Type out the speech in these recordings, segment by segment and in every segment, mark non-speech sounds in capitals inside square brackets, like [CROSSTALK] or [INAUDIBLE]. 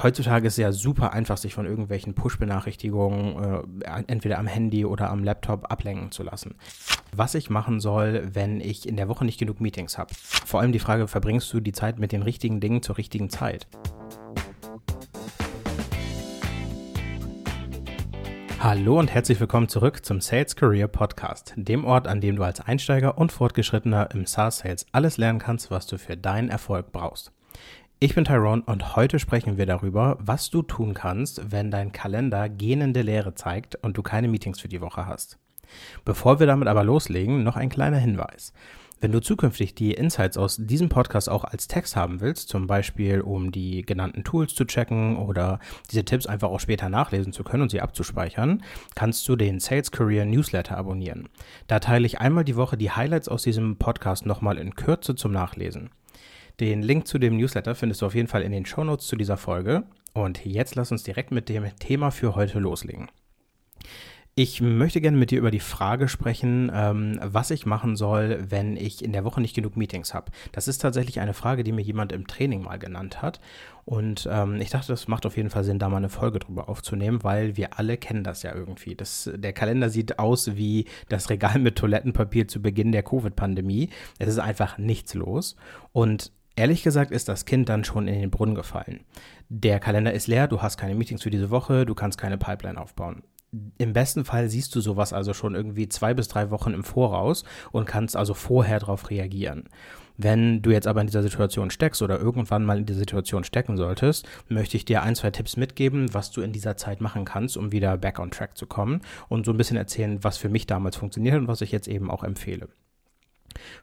heutzutage ist es ja super einfach, sich von irgendwelchen Push-Benachrichtigungen äh, entweder am Handy oder am Laptop ablenken zu lassen. Was ich machen soll, wenn ich in der Woche nicht genug Meetings habe. Vor allem die Frage, verbringst du die Zeit mit den richtigen Dingen zur richtigen Zeit? Hallo und herzlich willkommen zurück zum Sales Career Podcast, dem Ort, an dem du als Einsteiger und Fortgeschrittener im SaaS Sales alles lernen kannst, was du für deinen Erfolg brauchst. Ich bin Tyrone und heute sprechen wir darüber, was du tun kannst, wenn dein Kalender gähnende Leere zeigt und du keine Meetings für die Woche hast. Bevor wir damit aber loslegen, noch ein kleiner Hinweis. Wenn du zukünftig die Insights aus diesem Podcast auch als Text haben willst, zum Beispiel um die genannten Tools zu checken oder diese Tipps einfach auch später nachlesen zu können und sie abzuspeichern, kannst du den Sales Career Newsletter abonnieren. Da teile ich einmal die Woche die Highlights aus diesem Podcast nochmal in Kürze zum Nachlesen. Den Link zu dem Newsletter findest du auf jeden Fall in den Shownotes zu dieser Folge. Und jetzt lass uns direkt mit dem Thema für heute loslegen. Ich möchte gerne mit dir über die Frage sprechen, ähm, was ich machen soll, wenn ich in der Woche nicht genug Meetings habe. Das ist tatsächlich eine Frage, die mir jemand im Training mal genannt hat. Und ähm, ich dachte, das macht auf jeden Fall Sinn, da mal eine Folge drüber aufzunehmen, weil wir alle kennen das ja irgendwie. Das, der Kalender sieht aus wie das Regal mit Toilettenpapier zu Beginn der Covid-Pandemie. Es ist einfach nichts los. Und Ehrlich gesagt ist das Kind dann schon in den Brunnen gefallen. Der Kalender ist leer, du hast keine Meetings für diese Woche, du kannst keine Pipeline aufbauen. Im besten Fall siehst du sowas also schon irgendwie zwei bis drei Wochen im Voraus und kannst also vorher darauf reagieren. Wenn du jetzt aber in dieser Situation steckst oder irgendwann mal in dieser Situation stecken solltest, möchte ich dir ein, zwei Tipps mitgeben, was du in dieser Zeit machen kannst, um wieder back on track zu kommen und so ein bisschen erzählen, was für mich damals funktioniert und was ich jetzt eben auch empfehle.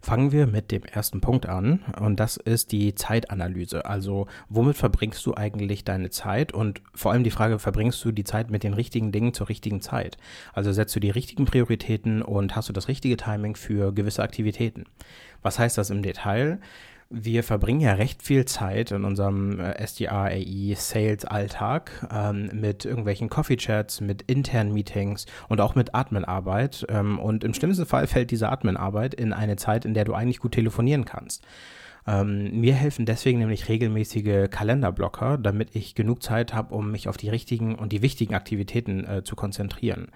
Fangen wir mit dem ersten Punkt an und das ist die Zeitanalyse. Also womit verbringst du eigentlich deine Zeit und vor allem die Frage, verbringst du die Zeit mit den richtigen Dingen zur richtigen Zeit? Also setzt du die richtigen Prioritäten und hast du das richtige Timing für gewisse Aktivitäten? Was heißt das im Detail? Wir verbringen ja recht viel Zeit in unserem äh, SDR, AI, Sales-Alltag ähm, mit irgendwelchen Coffee-Chats, mit internen Meetings und auch mit Admin-Arbeit. Ähm, und im schlimmsten Fall fällt diese Admin-Arbeit in eine Zeit, in der du eigentlich gut telefonieren kannst. Ähm, mir helfen deswegen nämlich regelmäßige Kalenderblocker, damit ich genug Zeit habe, um mich auf die richtigen und die wichtigen Aktivitäten äh, zu konzentrieren.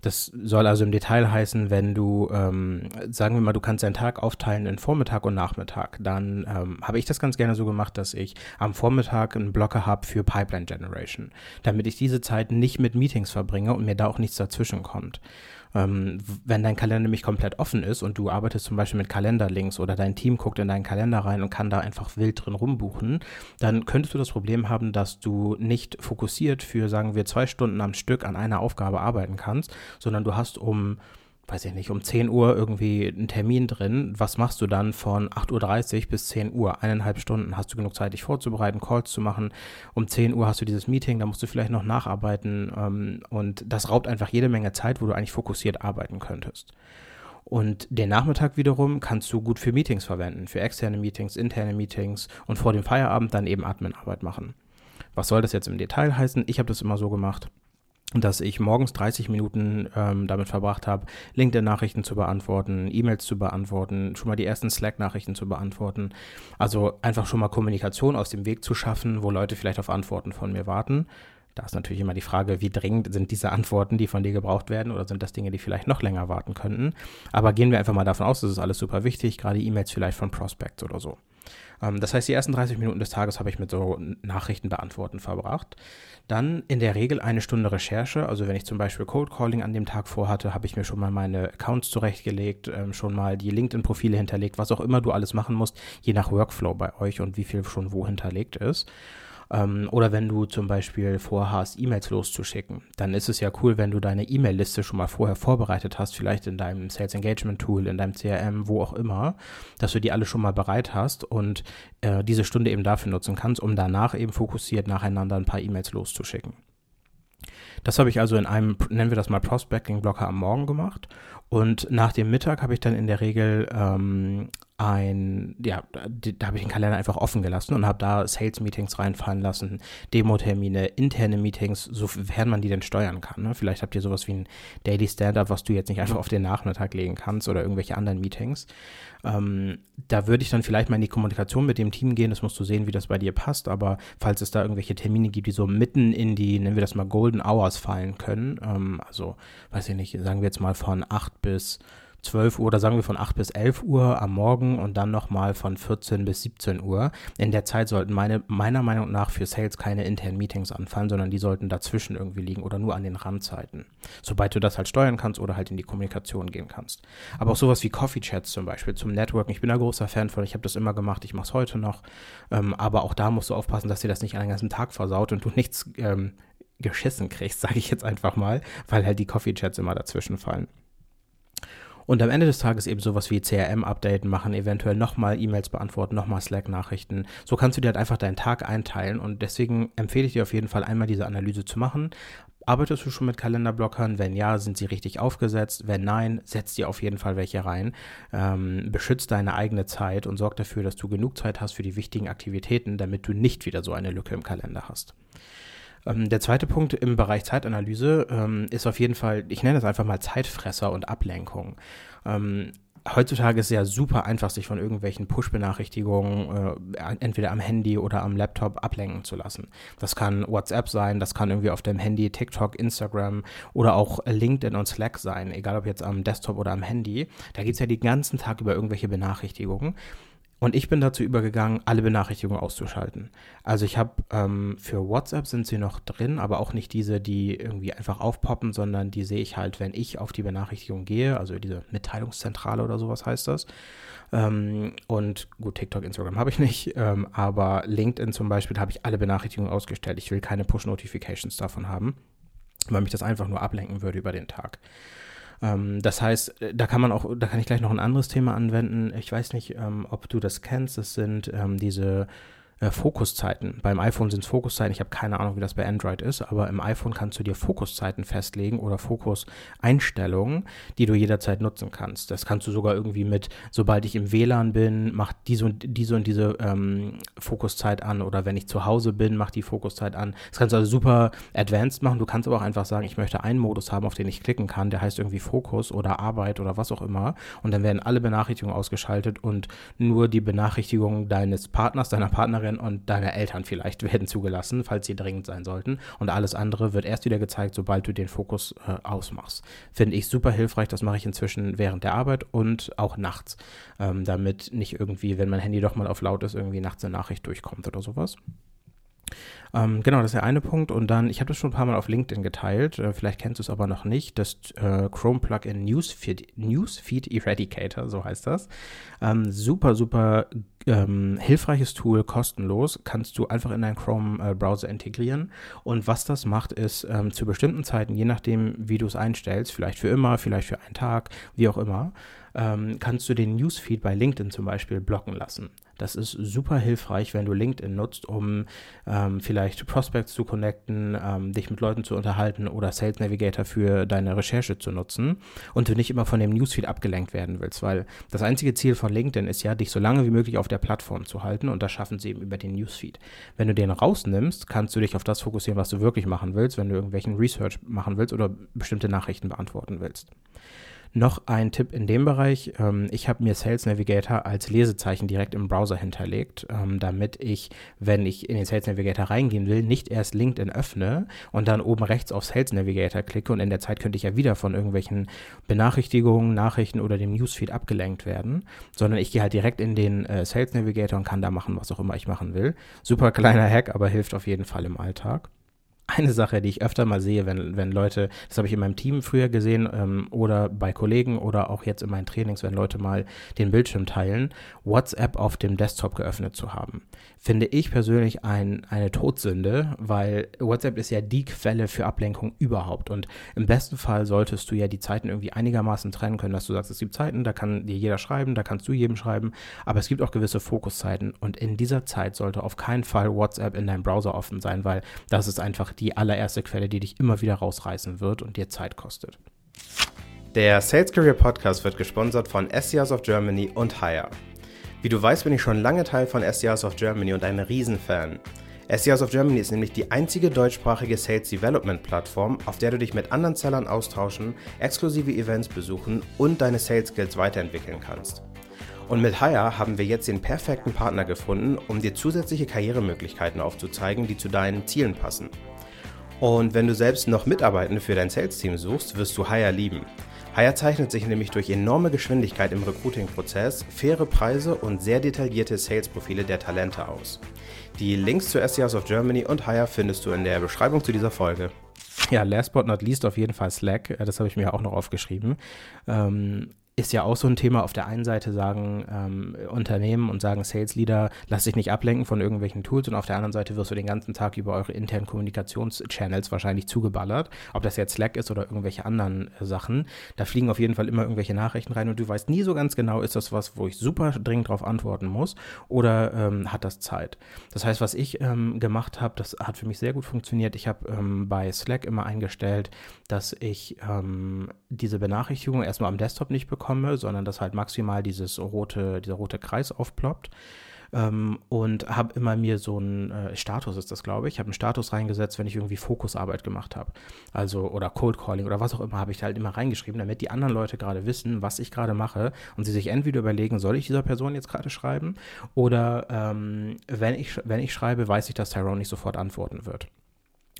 Das soll also im Detail heißen, wenn du, ähm, sagen wir mal, du kannst deinen Tag aufteilen in Vormittag und Nachmittag, dann ähm, habe ich das ganz gerne so gemacht, dass ich am Vormittag einen Blocker habe für Pipeline Generation, damit ich diese Zeit nicht mit Meetings verbringe und mir da auch nichts dazwischen kommt. Ähm, wenn dein Kalender nämlich komplett offen ist und du arbeitest zum Beispiel mit Kalenderlinks oder dein Team guckt in deinen Kalender rein und kann da einfach wild drin rumbuchen, dann könntest du das Problem haben, dass du nicht fokussiert für, sagen wir, zwei Stunden am Stück an einer Aufgabe arbeiten kannst, sondern du hast um weiß ich nicht, um 10 Uhr irgendwie einen Termin drin. Was machst du dann von 8.30 Uhr bis 10 Uhr? Eineinhalb Stunden. Hast du genug Zeit, dich vorzubereiten, Calls zu machen? Um 10 Uhr hast du dieses Meeting, da musst du vielleicht noch nacharbeiten. Ähm, und das raubt einfach jede Menge Zeit, wo du eigentlich fokussiert arbeiten könntest. Und den Nachmittag wiederum kannst du gut für Meetings verwenden, für externe Meetings, interne Meetings und vor dem Feierabend dann eben Adminarbeit machen. Was soll das jetzt im Detail heißen? Ich habe das immer so gemacht dass ich morgens 30 Minuten ähm, damit verbracht habe, LinkedIn-Nachrichten zu beantworten, E-Mails zu beantworten, schon mal die ersten Slack-Nachrichten zu beantworten. Also einfach schon mal Kommunikation aus dem Weg zu schaffen, wo Leute vielleicht auf Antworten von mir warten. Da ist natürlich immer die Frage, wie dringend sind diese Antworten, die von dir gebraucht werden, oder sind das Dinge, die vielleicht noch länger warten könnten. Aber gehen wir einfach mal davon aus, das ist alles super wichtig, gerade E-Mails vielleicht von Prospects oder so. Ähm, das heißt, die ersten 30 Minuten des Tages habe ich mit so Nachrichten beantworten verbracht. Dann in der Regel eine Stunde Recherche. Also wenn ich zum Beispiel Cold Calling an dem Tag vorhatte, habe ich mir schon mal meine Accounts zurechtgelegt, ähm, schon mal die LinkedIn-Profile hinterlegt, was auch immer du alles machen musst, je nach Workflow bei euch und wie viel schon wo hinterlegt ist. Ähm, oder wenn du zum Beispiel vorhast, E-Mails loszuschicken, dann ist es ja cool, wenn du deine E-Mail-Liste schon mal vorher vorbereitet hast, vielleicht in deinem Sales Engagement Tool, in deinem CRM, wo auch immer, dass du die alle schon mal bereit hast und äh, diese Stunde eben dafür nutzen kannst, um danach eben fokussiert nacheinander ein paar E-Mails loszuschicken. Das habe ich also in einem, nennen wir das mal Prospecting-Blocker am Morgen gemacht. Und nach dem Mittag habe ich dann in der Regel ähm, ein, ja, da, habe ich den Kalender einfach offen gelassen und habe da Sales-Meetings reinfallen lassen, Demo-Termine, interne Meetings, sofern man die denn steuern kann. Ne? Vielleicht habt ihr sowas wie ein Daily Stand-up, was du jetzt nicht einfach auf den Nachmittag legen kannst oder irgendwelche anderen Meetings. Ähm, da würde ich dann vielleicht mal in die Kommunikation mit dem Team gehen. Das musst du sehen, wie das bei dir passt. Aber falls es da irgendwelche Termine gibt, die so mitten in die, nennen wir das mal Golden Hours fallen können, ähm, also weiß ich nicht, sagen wir jetzt mal von 8 bis 12 Uhr oder sagen wir von 8 bis 11 Uhr am Morgen und dann nochmal von 14 bis 17 Uhr. In der Zeit sollten meine, meiner Meinung nach für Sales keine internen Meetings anfallen, sondern die sollten dazwischen irgendwie liegen oder nur an den Randzeiten. Sobald du das halt steuern kannst oder halt in die Kommunikation gehen kannst. Aber auch sowas wie Coffee Chats zum Beispiel zum Networking. Ich bin da großer Fan von. Ich habe das immer gemacht. Ich mache es heute noch. Ähm, aber auch da musst du aufpassen, dass dir das nicht einen ganzen Tag versaut und du nichts ähm, geschissen kriegst, [LAUGHS] sage ich jetzt einfach mal, weil halt die Coffee Chats immer dazwischen fallen. Und am Ende des Tages eben sowas wie CRM-Update machen, eventuell nochmal E-Mails beantworten, nochmal Slack-Nachrichten. So kannst du dir halt einfach deinen Tag einteilen. Und deswegen empfehle ich dir auf jeden Fall einmal diese Analyse zu machen. Arbeitest du schon mit Kalenderblockern? Wenn ja, sind sie richtig aufgesetzt? Wenn nein, setz dir auf jeden Fall welche rein. Ähm, beschütz deine eigene Zeit und sorg dafür, dass du genug Zeit hast für die wichtigen Aktivitäten, damit du nicht wieder so eine Lücke im Kalender hast. Ähm, der zweite Punkt im Bereich Zeitanalyse ähm, ist auf jeden Fall, ich nenne das einfach mal Zeitfresser und Ablenkung. Ähm, heutzutage ist es ja super einfach, sich von irgendwelchen Push-Benachrichtigungen äh, entweder am Handy oder am Laptop ablenken zu lassen. Das kann WhatsApp sein, das kann irgendwie auf dem Handy TikTok, Instagram oder auch LinkedIn und Slack sein, egal ob jetzt am Desktop oder am Handy. Da geht es ja den ganzen Tag über irgendwelche Benachrichtigungen. Und ich bin dazu übergegangen, alle Benachrichtigungen auszuschalten. Also ich habe ähm, für WhatsApp sind sie noch drin, aber auch nicht diese, die irgendwie einfach aufpoppen, sondern die sehe ich halt, wenn ich auf die Benachrichtigung gehe, also diese Mitteilungszentrale oder sowas heißt das. Ähm, und gut, TikTok, Instagram habe ich nicht, ähm, aber LinkedIn zum Beispiel habe ich alle Benachrichtigungen ausgestellt. Ich will keine Push-Notifications davon haben, weil mich das einfach nur ablenken würde über den Tag. Ähm, das heißt, äh, da kann man auch, da kann ich gleich noch ein anderes Thema anwenden. Ich weiß nicht, ähm, ob du das kennst. Das sind ähm, diese äh, Fokuszeiten. Beim iPhone sind es Fokuszeiten. Ich habe keine Ahnung, wie das bei Android ist, aber im iPhone kannst du dir Fokuszeiten festlegen oder Fokuseinstellungen, die du jederzeit nutzen kannst. Das kannst du sogar irgendwie mit, sobald ich im WLAN bin, macht diese und diese und diese ähm, Fokuszeit an oder wenn ich zu Hause bin, macht die Fokuszeit an. Das kannst du also super advanced machen. Du kannst aber auch einfach sagen, ich möchte einen Modus haben, auf den ich klicken kann, der heißt irgendwie Fokus oder Arbeit oder was auch immer. Und dann werden alle Benachrichtigungen ausgeschaltet und nur die Benachrichtigungen deines Partners, deiner Partnerin Partnerin und deine Eltern vielleicht [LAUGHS] werden zugelassen, falls sie dringend sein sollten. Und alles andere wird erst wieder gezeigt, sobald du den Fokus äh, ausmachst. Finde ich super hilfreich. Das mache ich inzwischen während der Arbeit und auch nachts, ähm, damit nicht irgendwie, wenn mein Handy doch mal auf laut ist, irgendwie nachts eine Nachricht durchkommt oder sowas. Ähm, genau, das ist der eine Punkt. Und dann, ich habe das schon ein paar Mal auf LinkedIn geteilt, äh, vielleicht kennst du es aber noch nicht, das äh, Chrome Plugin Newsfeed, Newsfeed Eradicator, so heißt das. Ähm, super, super ähm, hilfreiches Tool, kostenlos, kannst du einfach in deinen Chrome-Browser äh, integrieren. Und was das macht, ist ähm, zu bestimmten Zeiten, je nachdem, wie du es einstellst, vielleicht für immer, vielleicht für einen Tag, wie auch immer, ähm, kannst du den Newsfeed bei LinkedIn zum Beispiel blocken lassen. Das ist super hilfreich, wenn du LinkedIn nutzt, um ähm, vielleicht Prospects zu connecten, ähm, dich mit Leuten zu unterhalten oder Sales Navigator für deine Recherche zu nutzen und du nicht immer von dem Newsfeed abgelenkt werden willst, weil das einzige Ziel von LinkedIn ist ja, dich so lange wie möglich auf der Plattform zu halten und das schaffen sie eben über den Newsfeed. Wenn du den rausnimmst, kannst du dich auf das fokussieren, was du wirklich machen willst, wenn du irgendwelchen Research machen willst oder bestimmte Nachrichten beantworten willst. Noch ein Tipp in dem Bereich. Ähm, ich habe mir Sales Navigator als Lesezeichen direkt im Browser hinterlegt, ähm, damit ich, wenn ich in den Sales Navigator reingehen will, nicht erst LinkedIn öffne und dann oben rechts auf Sales Navigator klicke und in der Zeit könnte ich ja wieder von irgendwelchen Benachrichtigungen, Nachrichten oder dem Newsfeed abgelenkt werden, sondern ich gehe halt direkt in den äh, Sales Navigator und kann da machen, was auch immer ich machen will. Super kleiner Hack, aber hilft auf jeden Fall im Alltag eine Sache, die ich öfter mal sehe, wenn, wenn Leute, das habe ich in meinem Team früher gesehen ähm, oder bei Kollegen oder auch jetzt in meinen Trainings, wenn Leute mal den Bildschirm teilen, WhatsApp auf dem Desktop geöffnet zu haben. Finde ich persönlich ein, eine Todsünde, weil WhatsApp ist ja die Quelle für Ablenkung überhaupt. Und im besten Fall solltest du ja die Zeiten irgendwie einigermaßen trennen können, dass du sagst, es gibt Zeiten, da kann dir jeder schreiben, da kannst du jedem schreiben, aber es gibt auch gewisse Fokuszeiten. Und in dieser Zeit sollte auf keinen Fall WhatsApp in deinem Browser offen sein, weil das ist einfach die allererste Quelle, die dich immer wieder rausreißen wird und dir Zeit kostet. Der Sales Career Podcast wird gesponsert von SCRs of Germany und Hire. Wie du weißt, bin ich schon lange Teil von SDRs of Germany und ein Riesenfan. SDRs of Germany ist nämlich die einzige deutschsprachige Sales Development Plattform, auf der du dich mit anderen Sellern austauschen, exklusive Events besuchen und deine Sales Skills weiterentwickeln kannst. Und mit Hire haben wir jetzt den perfekten Partner gefunden, um dir zusätzliche Karrieremöglichkeiten aufzuzeigen, die zu deinen Zielen passen. Und wenn du selbst noch Mitarbeitende für dein Sales-Team suchst, wirst du Hire lieben. Hire zeichnet sich nämlich durch enorme Geschwindigkeit im Recruiting-Prozess, faire Preise und sehr detaillierte Sales-Profile der Talente aus. Die Links zu SDRs of Germany und Hire findest du in der Beschreibung zu dieser Folge. Ja, last but not least auf jeden Fall Slack. Äh, das habe ich mir auch noch aufgeschrieben. Ähm, ist ja auch so ein Thema. Auf der einen Seite sagen ähm, Unternehmen und sagen Sales Leader, lass dich nicht ablenken von irgendwelchen Tools und auf der anderen Seite wirst du den ganzen Tag über eure internen Kommunikationschannels wahrscheinlich zugeballert. Ob das jetzt Slack ist oder irgendwelche anderen äh, Sachen. Da fliegen auf jeden Fall immer irgendwelche Nachrichten rein und du weißt nie so ganz genau, ist das was, wo ich super dringend drauf antworten muss oder ähm, hat das Zeit. Das heißt, was ich ähm, gemacht habe, das hat für mich sehr gut funktioniert. Ich habe ähm, bei Slack immer eingestellt, dass ich ähm, diese Benachrichtigung erstmal am Desktop nicht bekomme bekomme, sondern dass halt maximal dieses rote, dieser rote Kreis aufploppt. Ähm, und habe immer mir so einen äh, Status ist das, glaube ich. Habe einen Status reingesetzt, wenn ich irgendwie Fokusarbeit gemacht habe. Also, oder Cold Calling oder was auch immer, habe ich halt immer reingeschrieben, damit die anderen Leute gerade wissen, was ich gerade mache und sie sich entweder überlegen, soll ich dieser Person jetzt gerade schreiben oder ähm, wenn, ich, wenn ich schreibe, weiß ich, dass Tyrone nicht sofort antworten wird.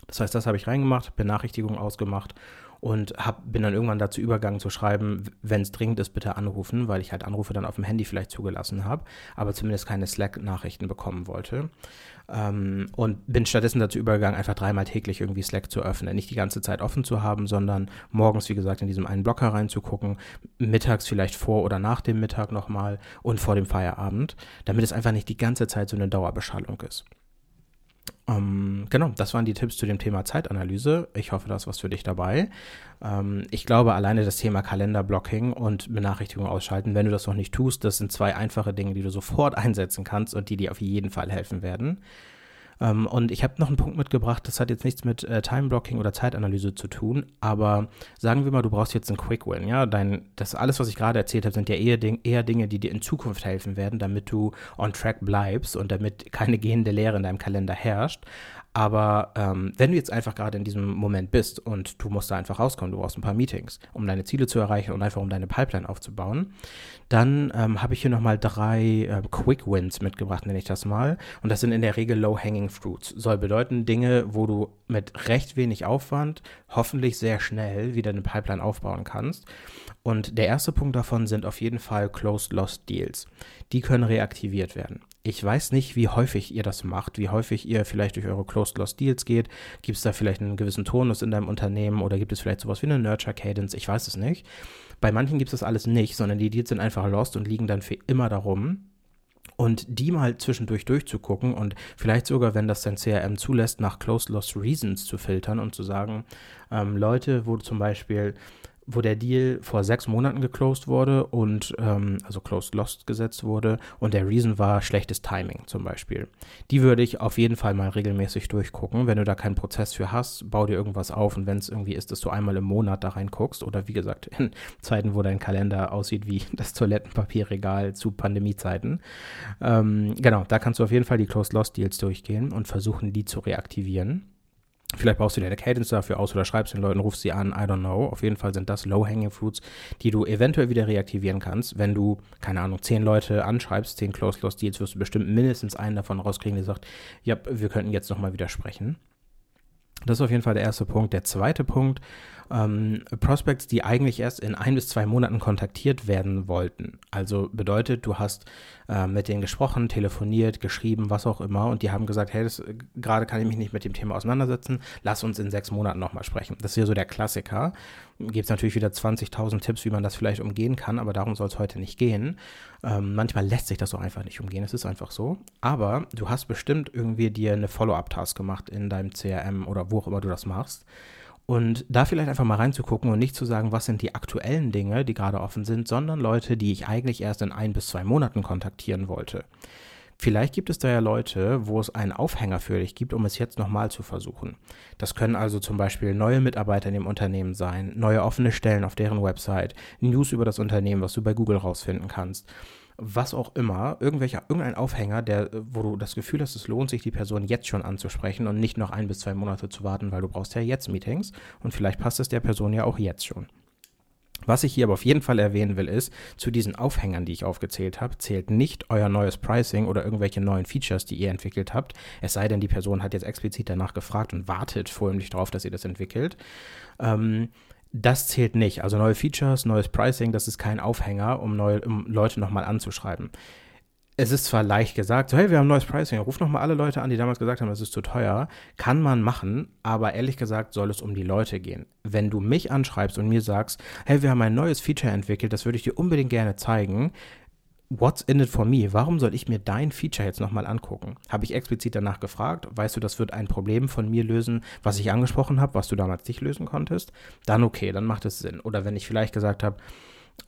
Das heißt, das habe ich reingemacht, Benachrichtigung ausgemacht und hab, bin dann irgendwann dazu übergegangen zu schreiben, wenn es dringend ist, bitte anrufen, weil ich halt Anrufe dann auf dem Handy vielleicht zugelassen habe, aber zumindest keine Slack-Nachrichten bekommen wollte. Ähm, und bin stattdessen dazu übergegangen, einfach dreimal täglich irgendwie Slack zu öffnen. Nicht die ganze Zeit offen zu haben, sondern morgens, wie gesagt, in diesem einen Blocker reinzugucken, mittags vielleicht vor oder nach dem Mittag nochmal und vor dem Feierabend, damit es einfach nicht die ganze Zeit so eine Dauerbeschallung ist. Ähm, genau, das waren die Tipps zu dem Thema Zeitanalyse. Ich hoffe, da ist was für dich dabei. Ähm, ich glaube, alleine das Thema Kalenderblocking und Benachrichtigung ausschalten, wenn du das noch nicht tust, das sind zwei einfache Dinge, die du sofort [LAUGHS] einsetzen kannst und die dir auf jeden Fall helfen werden. Ähm, und ich habe noch einen Punkt mitgebracht, das hat jetzt nichts mit äh, Time-Blocking oder Zeitanalyse zu tun, aber sagen wir mal, du brauchst jetzt einen Quick-Win, ja, Dein, das alles, was ich gerade erzählt habe, sind ja eher, eher Dinge, die dir in Zukunft helfen werden, damit du on track bleibst und damit keine gehende Leere in deinem Kalender herrscht. Aber ähm, wenn du jetzt einfach gerade in diesem Moment bist und du musst da einfach rauskommen, du brauchst ein paar Meetings, um deine Ziele zu erreichen und einfach um deine Pipeline aufzubauen, dann ähm, habe ich hier nochmal drei äh, Quick Wins mitgebracht, nenne ich das mal. Und das sind in der Regel Low-Hanging Fruits. Soll bedeuten Dinge, wo du mit recht wenig Aufwand hoffentlich sehr schnell wieder eine Pipeline aufbauen kannst. Und der erste Punkt davon sind auf jeden Fall Closed Lost Deals. Die können reaktiviert werden. Ich weiß nicht, wie häufig ihr das macht, wie häufig ihr vielleicht durch eure Closed Lost Deals geht. Gibt es da vielleicht einen gewissen Tonus in deinem Unternehmen oder gibt es vielleicht sowas wie eine Nurture Cadence? Ich weiß es nicht. Bei manchen gibt es das alles nicht, sondern die Deals sind einfach lost und liegen dann für immer darum. Und die mal zwischendurch durchzugucken und vielleicht sogar, wenn das dein CRM zulässt, nach Closed Lost Reasons zu filtern und zu sagen, ähm, Leute, wo zum Beispiel wo der Deal vor sechs Monaten geclosed wurde und ähm, also closed lost gesetzt wurde und der Reason war schlechtes Timing zum Beispiel. Die würde ich auf jeden Fall mal regelmäßig durchgucken. Wenn du da keinen Prozess für hast, bau dir irgendwas auf und wenn es irgendwie ist, dass du einmal im Monat da reinguckst oder wie gesagt in [LAUGHS] Zeiten, wo dein Kalender aussieht wie [LAUGHS] das Toilettenpapierregal zu Pandemiezeiten. Ähm, genau, da kannst du auf jeden Fall die closed lost Deals durchgehen und versuchen, die zu reaktivieren. Vielleicht baust du dir eine Cadence dafür aus oder schreibst den Leuten, rufst sie an, I don't know. Auf jeden Fall sind das Low-Hanging Fruits, die du eventuell wieder reaktivieren kannst. Wenn du, keine Ahnung, zehn Leute anschreibst, zehn Close-Loss Deals, wirst du bestimmt mindestens einen davon rauskriegen, der sagt, ja, wir könnten jetzt nochmal widersprechen. Das ist auf jeden Fall der erste Punkt. Der zweite Punkt, ähm, Prospects, die eigentlich erst in ein bis zwei Monaten kontaktiert werden wollten. Also bedeutet, du hast äh, mit denen gesprochen, telefoniert, geschrieben, was auch immer und die haben gesagt, hey, das, gerade kann ich mich nicht mit dem Thema auseinandersetzen, lass uns in sechs Monaten nochmal sprechen. Das ist ja so der Klassiker. Gibt es natürlich wieder 20.000 Tipps, wie man das vielleicht umgehen kann, aber darum soll es heute nicht gehen. Ähm, manchmal lässt sich das auch einfach nicht umgehen, es ist einfach so. Aber du hast bestimmt irgendwie dir eine Follow-up-Task gemacht in deinem CRM oder wo auch immer du das machst. Und da vielleicht einfach mal reinzugucken und nicht zu sagen, was sind die aktuellen Dinge, die gerade offen sind, sondern Leute, die ich eigentlich erst in ein bis zwei Monaten kontaktieren wollte. Vielleicht gibt es da ja Leute, wo es einen Aufhänger für dich gibt, um es jetzt nochmal zu versuchen. Das können also zum Beispiel neue Mitarbeiter in dem Unternehmen sein, neue offene Stellen auf deren Website, News über das Unternehmen, was du bei Google rausfinden kannst was auch immer, irgendwelcher, irgendein Aufhänger, der, wo du das Gefühl hast, es lohnt sich, die Person jetzt schon anzusprechen und nicht noch ein bis zwei Monate zu warten, weil du brauchst ja jetzt Meetings und vielleicht passt es der Person ja auch jetzt schon. Was ich hier aber auf jeden Fall erwähnen will, ist, zu diesen Aufhängern, die ich aufgezählt habe, zählt nicht euer neues Pricing oder irgendwelche neuen Features, die ihr entwickelt habt. Es sei denn, die Person hat jetzt explizit danach gefragt und wartet vornehmlich darauf, dass ihr das entwickelt. Ähm, das zählt nicht. Also neue Features, neues Pricing, das ist kein Aufhänger, um, neue, um Leute nochmal anzuschreiben. Es ist zwar leicht gesagt, so hey, wir haben neues Pricing, ruf nochmal alle Leute an, die damals gesagt haben, das ist zu teuer. Kann man machen, aber ehrlich gesagt soll es um die Leute gehen. Wenn du mich anschreibst und mir sagst, hey, wir haben ein neues Feature entwickelt, das würde ich dir unbedingt gerne zeigen, What's in it for me? Warum soll ich mir dein Feature jetzt nochmal angucken? Habe ich explizit danach gefragt? Weißt du, das wird ein Problem von mir lösen, was ich angesprochen habe, was du damals nicht lösen konntest? Dann okay, dann macht es Sinn. Oder wenn ich vielleicht gesagt habe,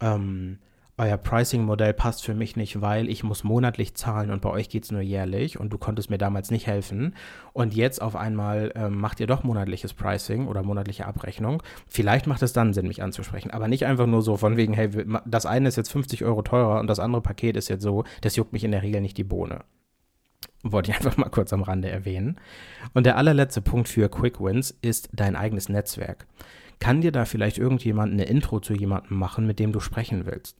ähm, euer Pricing-Modell passt für mich nicht, weil ich muss monatlich zahlen und bei euch geht es nur jährlich und du konntest mir damals nicht helfen. Und jetzt auf einmal ähm, macht ihr doch monatliches Pricing oder monatliche Abrechnung. Vielleicht macht es dann Sinn, mich anzusprechen, aber nicht einfach nur so von wegen, hey, das eine ist jetzt 50 Euro teurer und das andere Paket ist jetzt so, das juckt mich in der Regel nicht die Bohne. Wollte ich einfach mal kurz am Rande erwähnen. Und der allerletzte Punkt für Quick Wins ist dein eigenes Netzwerk. Kann dir da vielleicht irgendjemand eine Intro zu jemandem machen, mit dem du sprechen willst?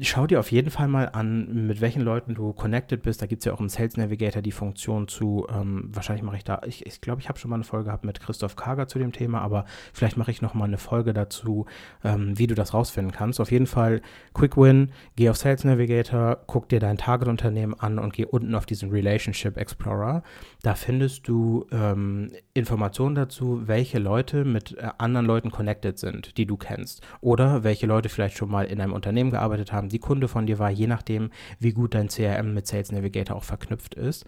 Schau dir auf jeden Fall mal an, mit welchen Leuten du connected bist. Da gibt es ja auch im Sales Navigator die Funktion zu, ähm, wahrscheinlich mache ich da, ich glaube, ich, glaub, ich habe schon mal eine Folge gehabt mit Christoph Kager zu dem Thema, aber vielleicht mache ich noch mal eine Folge dazu, ähm, wie du das rausfinden kannst. Auf jeden Fall Quick Win, geh auf Sales Navigator, guck dir dein Target-Unternehmen an und geh unten auf diesen Relationship Explorer. Da findest du ähm, Informationen dazu, welche Leute mit äh, anderen Leuten connected sind, die du kennst. Oder welche Leute vielleicht schon mal in einem Unternehmen gearbeitet haben, die Kunde von dir war, je nachdem, wie gut dein CRM mit Sales Navigator auch verknüpft ist.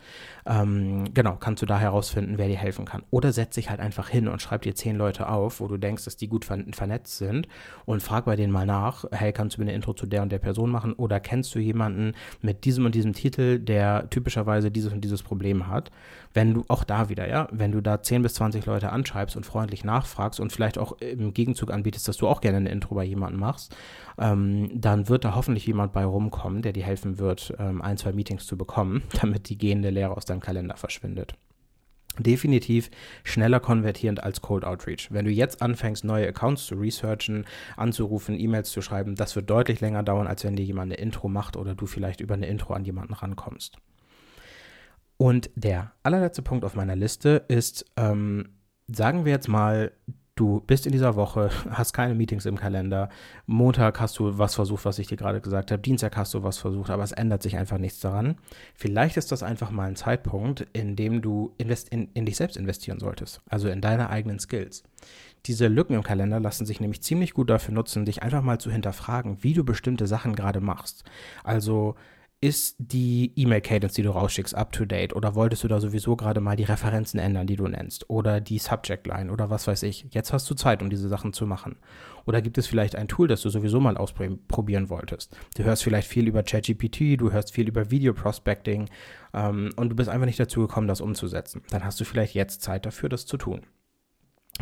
Ähm, genau, kannst du da herausfinden, wer dir helfen kann. Oder setz dich halt einfach hin und schreib dir zehn Leute auf, wo du denkst, dass die gut vernetzt sind und frag bei denen mal nach, hey, kannst du mir eine Intro zu der und der Person machen? Oder kennst du jemanden mit diesem und diesem Titel, der typischerweise dieses und dieses Problem hat? Wenn du auch da wieder, ja, wenn du da 10 bis 20 Leute anschreibst und freundlich nachfragst und vielleicht auch im Gegenzug anbietest, dass du auch gerne eine Intro bei jemandem machst, ähm, dann wird da hoffentlich jemand bei rumkommen, der dir helfen wird, ähm, ein, zwei Meetings zu bekommen, [LAUGHS] damit die gehende Lehre aus deinem Kalender verschwindet definitiv schneller konvertierend als Cold Outreach. Wenn du jetzt anfängst, neue Accounts zu researchen, anzurufen, E-Mails zu schreiben, das wird deutlich länger dauern, als wenn dir jemand eine Intro macht oder du vielleicht über eine Intro an jemanden rankommst. Und der allerletzte Punkt auf meiner Liste ist, ähm, sagen wir jetzt mal, du bist in dieser Woche, [LAUGHS] hast keine Meetings im Kalender, Montag hast du was versucht, was ich dir gerade gesagt habe, Dienstag hast du was versucht, aber es ändert sich einfach nichts daran. Vielleicht ist das einfach mal ein Zeitpunkt, in dem du invest in, in dich selbst investieren solltest, also in deine eigenen Skills. Diese Lücken im Kalender lassen sich nämlich ziemlich gut dafür nutzen, dich einfach mal zu hinterfragen, wie du bestimmte Sachen gerade machst. Also ist die E-Mail-Cadence, die du rausschickst, up to date? Oder wolltest du da sowieso gerade mal die Referenzen ändern, die du nennst? Oder die Subject-Line oder was weiß ich? Jetzt hast du Zeit, um diese Sachen zu machen. Oder gibt es vielleicht ein Tool, das du sowieso mal ausprobieren wolltest? Du hörst vielleicht viel über ChatGPT, du hörst viel über Video Prospecting ähm, und du bist einfach nicht dazu gekommen, das umzusetzen. Dann hast du vielleicht jetzt Zeit dafür, das zu tun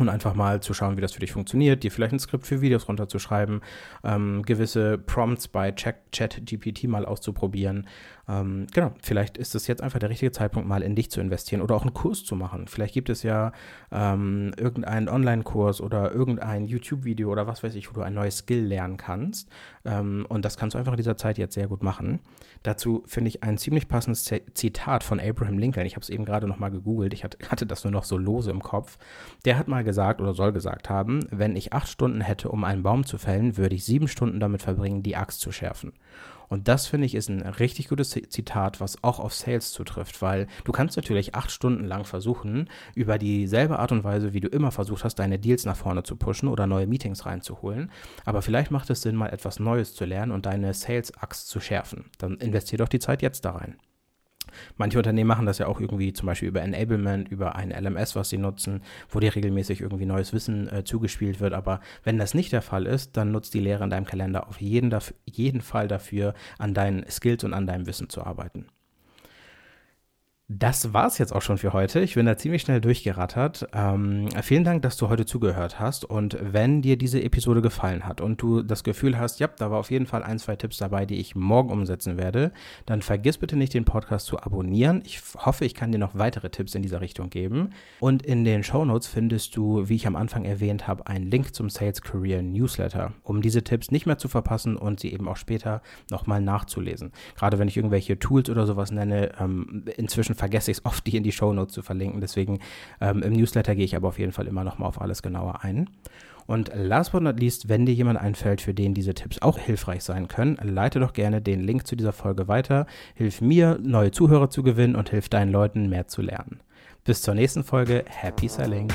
und einfach mal zu schauen, wie das für dich funktioniert, dir vielleicht ein Skript für Videos runterzuschreiben, ähm, gewisse Prompts bei ChatGPT mal auszuprobieren. Ähm, genau, vielleicht ist es jetzt einfach der richtige Zeitpunkt, mal in dich zu investieren oder auch einen Kurs zu machen. Vielleicht gibt es ja ähm, irgendeinen Online-Kurs oder irgendein YouTube-Video oder was weiß ich, wo du ein neues Skill lernen kannst. Ähm, und das kannst du einfach in dieser Zeit jetzt sehr gut machen. Dazu finde ich ein ziemlich passendes Zitat von Abraham Lincoln. Ich habe es eben gerade nochmal gegoogelt. Ich [LAUGHS] hatte das nur noch so lose im Kopf. Der hat mal gesagt oder soll gesagt haben, wenn ich acht Stunden hätte, um einen Baum zu fällen, würde ich sieben Stunden damit verbringen, die Axt zu schärfen. Und das finde ich ist ein richtig gutes Zitat, was auch auf Sales zutrifft, weil du kannst natürlich acht Stunden lang versuchen, über dieselbe Art und Weise, wie du immer versucht hast, deine Deals nach vorne zu pushen oder neue Meetings reinzuholen. Aber vielleicht macht es Sinn, mal etwas Neues zu lernen und deine Sales-Axt zu schärfen. Dann investier doch die Zeit jetzt da rein. Manche Unternehmen machen das ja auch irgendwie zum Beispiel über Enablement, über ein LMS, was sie nutzen, wo dir regelmäßig irgendwie neues Wissen äh, zugespielt wird. Aber wenn das nicht der Fall ist, dann nutzt die Lehre in deinem Kalender auf jeden, jeden Fall dafür, an deinen Skills und an deinem Wissen zu arbeiten. Das war's jetzt auch schon für heute. Ich bin da ziemlich schnell durchgerattert. Ähm, vielen Dank, dass du heute zugehört hast. Und wenn dir diese Episode gefallen hat und du das Gefühl hast, ja, da war auf jeden Fall ein, zwei Tipps dabei, die ich morgen umsetzen werde, dann vergiss bitte nicht, den Podcast zu abonnieren. Ich hoffe, ich kann dir noch weitere Tipps in dieser Richtung geben. Und in den Show Notes findest du, wie ich am Anfang erwähnt habe, einen Link zum Sales Career Newsletter, um diese Tipps nicht mehr zu verpassen und sie eben auch später nochmal nachzulesen. Gerade wenn ich irgendwelche Tools oder sowas nenne, ähm, inzwischen vergesse ich es oft, die in die Shownotes zu verlinken. Deswegen ähm, im Newsletter gehe ich aber auf jeden Fall immer noch mal auf alles genauer ein. Und last but not least, wenn dir jemand einfällt, für den diese Tipps auch hilfreich sein können, leite doch gerne den Link zu dieser Folge weiter. Hilf mir, neue Zuhörer zu gewinnen und hilf deinen Leuten, mehr zu lernen. Bis zur nächsten Folge. Happy Selling!